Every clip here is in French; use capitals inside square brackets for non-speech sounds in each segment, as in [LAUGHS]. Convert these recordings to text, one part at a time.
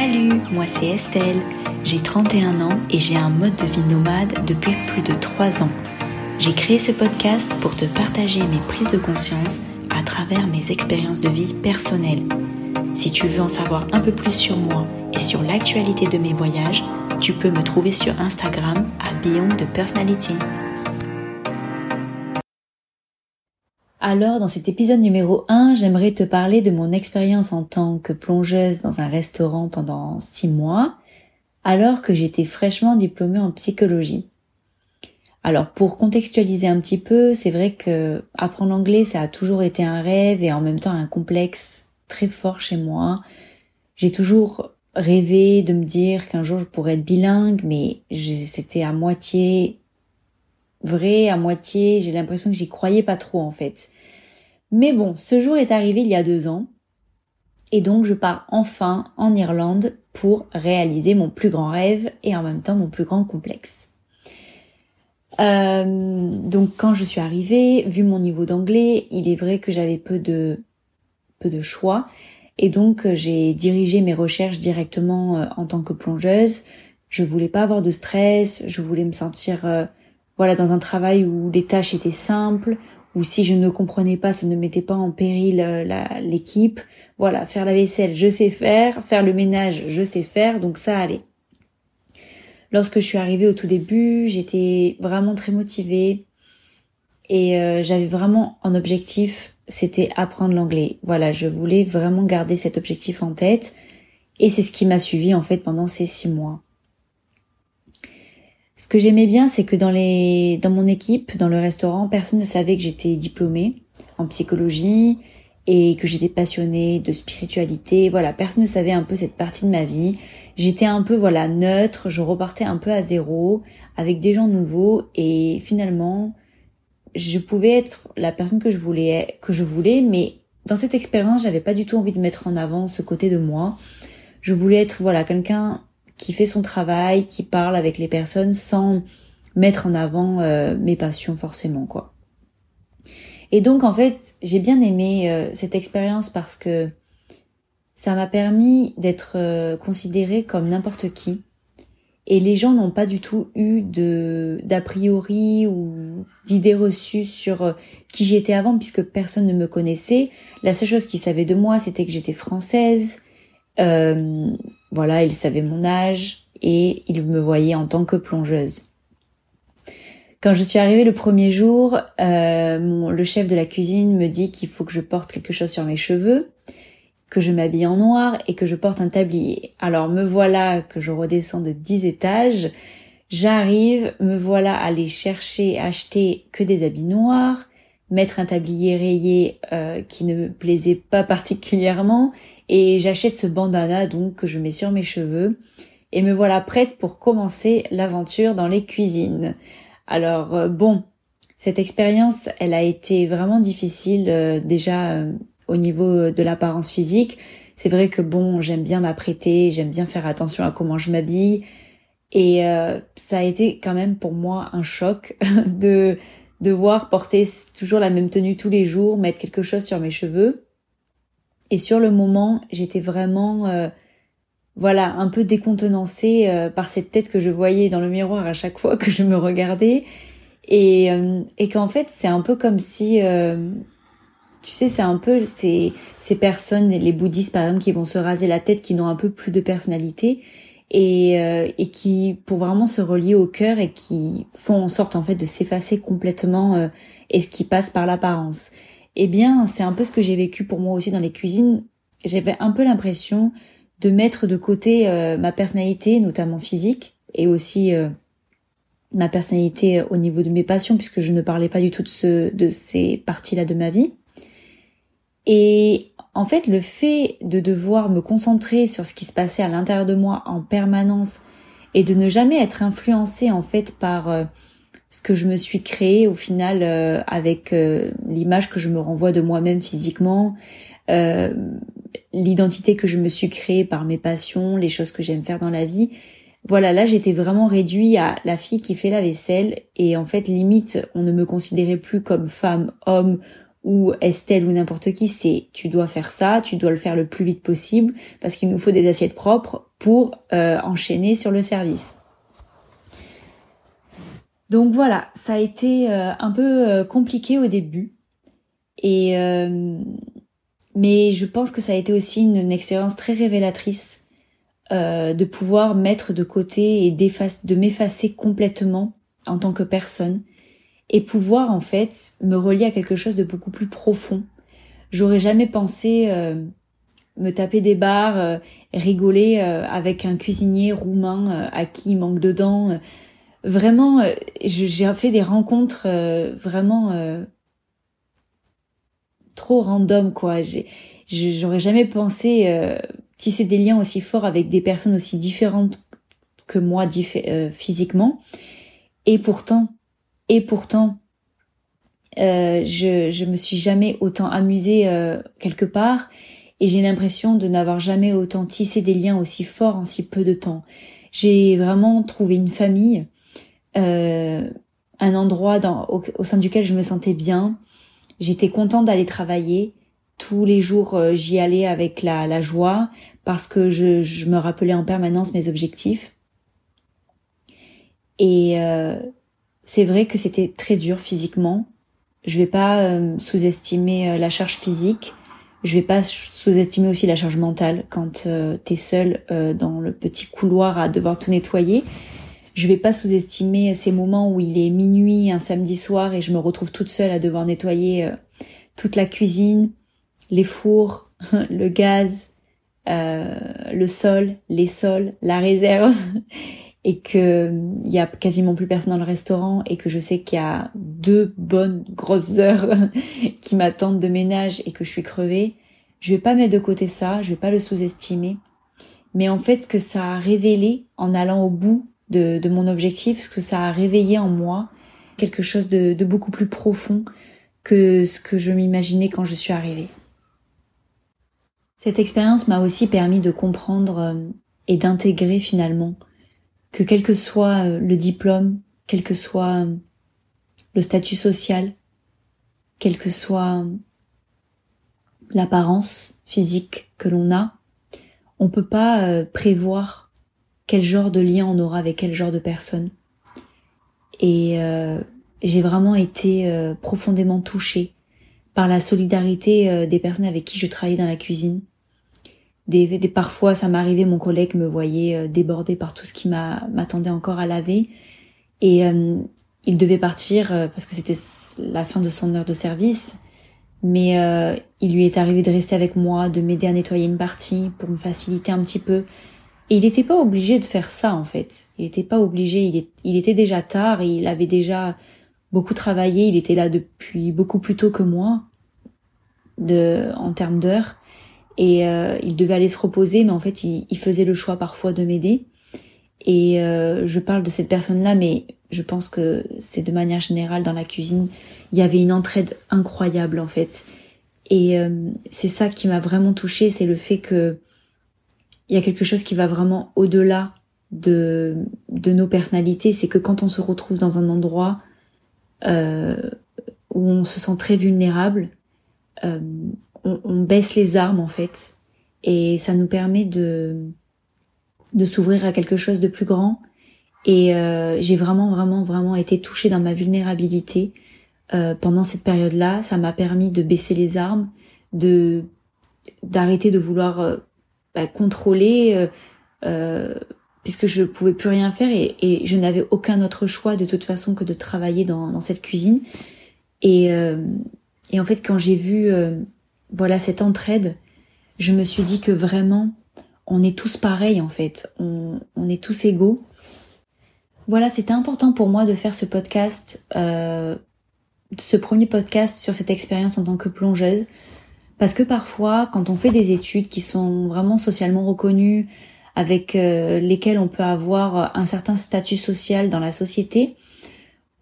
Salut, moi c'est Estelle. J'ai 31 ans et j'ai un mode de vie nomade depuis plus de 3 ans. J'ai créé ce podcast pour te partager mes prises de conscience à travers mes expériences de vie personnelles. Si tu veux en savoir un peu plus sur moi et sur l'actualité de mes voyages, tu peux me trouver sur Instagram à Beyond de Personality. Alors, dans cet épisode numéro 1, j'aimerais te parler de mon expérience en tant que plongeuse dans un restaurant pendant 6 mois, alors que j'étais fraîchement diplômée en psychologie. Alors, pour contextualiser un petit peu, c'est vrai que apprendre l'anglais, ça a toujours été un rêve et en même temps un complexe très fort chez moi. J'ai toujours rêvé de me dire qu'un jour je pourrais être bilingue, mais c'était à moitié vrai, à moitié, j'ai l'impression que j'y croyais pas trop en fait. Mais bon, ce jour est arrivé il y a deux ans, et donc je pars enfin en Irlande pour réaliser mon plus grand rêve et en même temps mon plus grand complexe. Euh, donc quand je suis arrivée, vu mon niveau d'anglais, il est vrai que j'avais peu de peu de choix et donc j'ai dirigé mes recherches directement euh, en tant que plongeuse. Je voulais pas avoir de stress, je voulais me sentir euh, voilà, dans un travail où les tâches étaient simples, où si je ne comprenais pas, ça ne mettait pas en péril euh, l'équipe. Voilà, faire la vaisselle, je sais faire, faire le ménage, je sais faire, donc ça allait. Lorsque je suis arrivée au tout début, j'étais vraiment très motivée et euh, j'avais vraiment un objectif, c'était apprendre l'anglais. Voilà, je voulais vraiment garder cet objectif en tête et c'est ce qui m'a suivi en fait pendant ces six mois. Ce que j'aimais bien, c'est que dans les, dans mon équipe, dans le restaurant, personne ne savait que j'étais diplômée en psychologie et que j'étais passionnée de spiritualité. Voilà, personne ne savait un peu cette partie de ma vie. J'étais un peu, voilà, neutre. Je repartais un peu à zéro avec des gens nouveaux et finalement, je pouvais être la personne que je voulais, que je voulais, mais dans cette expérience, j'avais pas du tout envie de mettre en avant ce côté de moi. Je voulais être, voilà, quelqu'un qui fait son travail, qui parle avec les personnes sans mettre en avant euh, mes passions forcément quoi. Et donc en fait, j'ai bien aimé euh, cette expérience parce que ça m'a permis d'être euh, considérée comme n'importe qui. Et les gens n'ont pas du tout eu de d'a priori ou d'idées reçues sur qui j'étais avant puisque personne ne me connaissait. La seule chose qu'ils savaient de moi, c'était que j'étais française, euh, voilà, il savait mon âge et il me voyait en tant que plongeuse. Quand je suis arrivée le premier jour, euh, mon, le chef de la cuisine me dit qu'il faut que je porte quelque chose sur mes cheveux, que je m'habille en noir et que je porte un tablier. Alors me voilà que je redescends de 10 étages, j'arrive, me voilà aller chercher, acheter que des habits noirs, mettre un tablier rayé euh, qui ne me plaisait pas [LAUGHS] particulièrement et j'achète ce bandana donc que je mets sur mes cheveux et me voilà prête pour commencer l'aventure dans les cuisines. Alors euh, bon, cette expérience, elle a été vraiment difficile euh, déjà au niveau de l'apparence physique. C'est vrai que bon, j'aime bien m'apprêter, j'aime bien faire attention à comment je m'habille et ça a été quand même pour moi un choc [LAUGHS] de devoir porter toujours la même tenue tous les jours, mettre quelque chose sur mes cheveux. Et sur le moment, j'étais vraiment, euh, voilà, un peu décontenancée euh, par cette tête que je voyais dans le miroir à chaque fois que je me regardais. Et, euh, et qu'en fait, c'est un peu comme si, tu sais, c'est un peu ces, ces personnes, les bouddhistes par exemple, qui vont se raser la tête, qui n'ont un peu plus de personnalité et, euh, et qui pour vraiment se relier au cœur et qui font en sorte en fait de s'effacer complètement euh, et ce qui passe par l'apparence. Eh bien, c'est un peu ce que j'ai vécu pour moi aussi dans les cuisines. J'avais un peu l'impression de mettre de côté euh, ma personnalité, notamment physique, et aussi ma personnalité au niveau de mes passions, puisque je ne parlais pas du tout de, ce, de ces parties-là de ma vie. Et en fait, le fait de devoir me concentrer sur ce qui se passait à l'intérieur de moi en permanence et de ne jamais être influencée en fait par euh, ce que je me suis créé au final euh, avec euh, l'image que je me renvoie de moi-même physiquement, l'identité que je me suis créée par mes passions, les choses que j'aime faire dans la vie. Voilà, là j'étais vraiment réduit à la fille qui fait la vaisselle et en fait limite on ne me considérait plus comme femme, homme ou Estelle ou n'importe qui, c'est tu dois faire ça, tu dois le faire le plus vite possible parce qu'il nous faut des assiettes propres. pour euh, enchaîner sur le service. Donc voilà, ça a été euh, un peu euh, compliqué au début. Et mais je pense que ça a été aussi une, expérience très révélatrice de pouvoir mettre de côté et de m'effacer complètement en tant que personne et pouvoir en fait me relier à quelque chose de beaucoup plus profond. J'aurais jamais pensé me taper des barres, rigoler avec un cuisinier roumain à qui il manque de dents vraiment, euh, j'ai fait des rencontres euh, vraiment euh, trop random, quoi. J'aurais jamais pensé tisser des liens aussi forts avec des personnes aussi différentes que moi physiquement. Et pourtant, et pourtant, je, je me suis jamais autant amusée quelque part et j'ai l'impression de n'avoir jamais autant tissé des liens aussi forts en si peu de temps. J'ai vraiment trouvé une famille euh, un endroit dans, au, sein duquel je me sentais bien. J'étais contente d'aller travailler. Tous les jours, euh, j'y allais avec la, la, joie parce que je, je, me rappelais en permanence mes objectifs. Et euh, c'est vrai que c'était très dur physiquement. Je vais pas euh, sous-estimer la charge physique. Je vais pas sous-estimer aussi la charge mentale quand tu t'es seule dans le petit couloir à devoir tout nettoyer je vais pas sous-estimer ces moments où il est minuit un samedi soir et je me retrouve toute seule à devoir nettoyer euh, toute la cuisine, les fours, [LAUGHS] le gaz, euh, le sol, les sols, la réserve [LAUGHS] et que il y a quasiment plus personne dans le restaurant et que je sais qu'il y a deux bonnes grosses heures [LAUGHS] qui m'attendent de ménage et que je suis crevée, je vais pas mettre de côté ça, je vais pas le sous-estimer. Mais en fait, que ça a révélé en allant au bout de, mon objectif, ce que ça a réveillé en moi quelque chose de, de beaucoup plus profond que ce que je m'imaginais quand je suis arrivée. Cette expérience m'a aussi permis de comprendre euh, et d'intégrer finalement que quel que soit euh, le diplôme, quel que soit euh, le statut social, quelle que soit l'apparence physique que l'on a, on peut pas prévoir quel genre de lien on aura avec quel genre de personne. Et euh, j'ai vraiment été euh, profondément touchée par la solidarité euh, des personnes avec qui je travaillais dans la cuisine. Des, des parfois, ça m'arrivait, mon collègue me voyait débordé par tout ce qui m'attendait encore à laver, et il devait partir parce que c'était la fin de son heure de service. Mais il lui est arrivé de rester avec moi, de m'aider à nettoyer une partie pour me faciliter un petit peu et il n'était pas obligé de faire ça en fait. Il n'était pas obligé. Il, était déjà tard. Il avait déjà beaucoup travaillé. Il était là depuis beaucoup plus tôt que moi, de en termes d'heures. Et euh, il devait aller se reposer, mais en fait, il, il faisait le choix parfois de m'aider. Et euh, je parle de cette personne-là, mais je pense que c'est de manière générale dans la cuisine. Il y avait une entraide incroyable en fait. Et euh, c'est ça qui m'a vraiment touchée, c'est le fait que il y a quelque chose qui va vraiment au-delà de, de nos personnalités. C'est que quand on se retrouve dans un endroit euh, où on se sent très vulnérable, euh, on, on, baisse les armes en fait, et ça nous permet de de s'ouvrir à quelque chose de plus grand. Et euh, j'ai vraiment vraiment vraiment été touchée dans ma vulnérabilité euh, pendant cette période-là. Ça m'a permis de baisser les armes, de d'arrêter de vouloir euh, contrôler euh, euh, puisque je pouvais plus rien faire et, je n'avais aucun autre choix de toute façon que de travailler dans, cette cuisine. Et, euh, et en fait, quand j'ai vu voilà cette entraide, je me suis dit que vraiment, on est tous pareils en fait, on, est tous égaux. Voilà, c'était important pour moi de faire ce podcast, ce premier podcast sur cette expérience en tant que plongeuse, parce que parfois, quand on fait des études qui sont vraiment socialement reconnues, avec euh, lesquelles on peut avoir un certain statut social dans la société,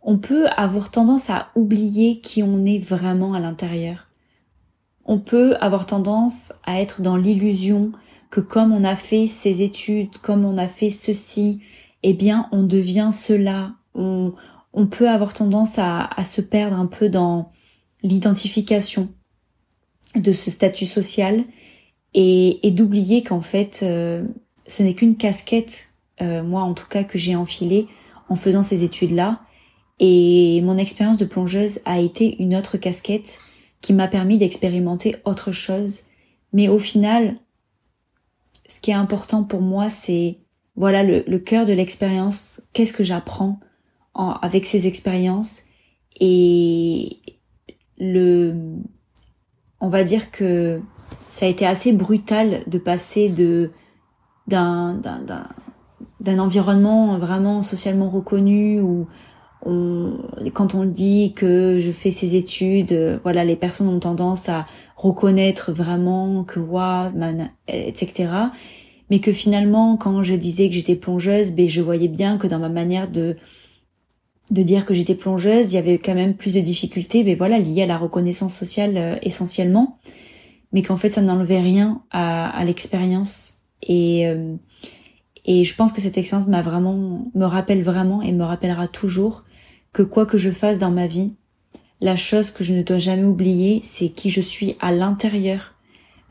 on peut avoir tendance à oublier qui on est vraiment à l'intérieur. On peut avoir tendance à être dans l'illusion que comme on a fait ces études, comme on a fait ceci, eh bien on devient cela. On, peut avoir tendance à se perdre un peu dans l'identification de ce statut social et, d'oublier qu'en fait euh, ce n'est qu'une casquette, euh, moi en tout cas, que j'ai enfilée en faisant ces études-là. Et mon expérience de plongeuse a été une autre casquette qui m'a permis d'expérimenter autre chose. Mais au final, ce qui est important pour moi, c'est voilà le, le cœur de l'expérience. Qu'est-ce que j'apprends avec ces expériences? Et le, on va dire que ça a été assez brutal de passer de d'un d'un environnement vraiment socialement reconnu où on, quand on dit que je fais ces études, euh, voilà, les personnes ont tendance à reconnaître vraiment que waouh, etc. Mais que finalement, quand je disais que j'étais plongeuse, ben je voyais bien que dans ma manière de de dire que j'étais plongeuse, il y avait quand même plus de difficultés, mais voilà, liées à la reconnaissance sociale euh, essentiellement, mais qu'en fait ça n'enlevait rien à, à l'expérience. Et euh, et je pense que cette expérience m'a vraiment me rappelle vraiment et me rappellera toujours que quoi que je fasse dans ma vie, la chose que je ne dois jamais oublier, c'est qui je suis à l'intérieur.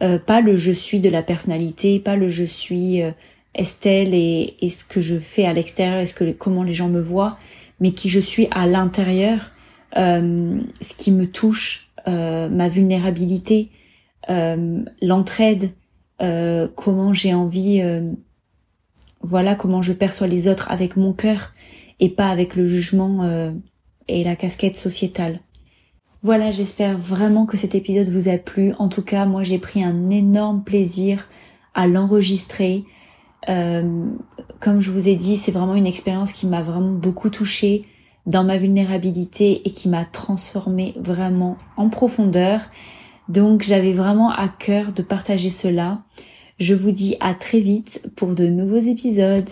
Euh, pas le je suis de la personnalité, pas le je suis euh, Estelle et, et, ce que je fais à l'extérieur, est-ce que comment les gens me voient, mais qui je suis à l'intérieur, euh, ce qui me touche, euh, ma vulnérabilité, euh, l'entraide, comment j'ai envie, voilà comment je perçois les autres avec mon cœur et pas avec le jugement euh, et la casquette sociétale. Voilà, j'espère vraiment que cet épisode vous a plu. En tout cas, moi j'ai pris un énorme plaisir à l'enregistrer. Euh, comme je vous ai dit, c'est vraiment une expérience qui m'a vraiment beaucoup touchée dans ma vulnérabilité et qui m'a transformée vraiment en profondeur. Donc j'avais vraiment à cœur de partager cela. Je vous dis à très vite pour de nouveaux épisodes.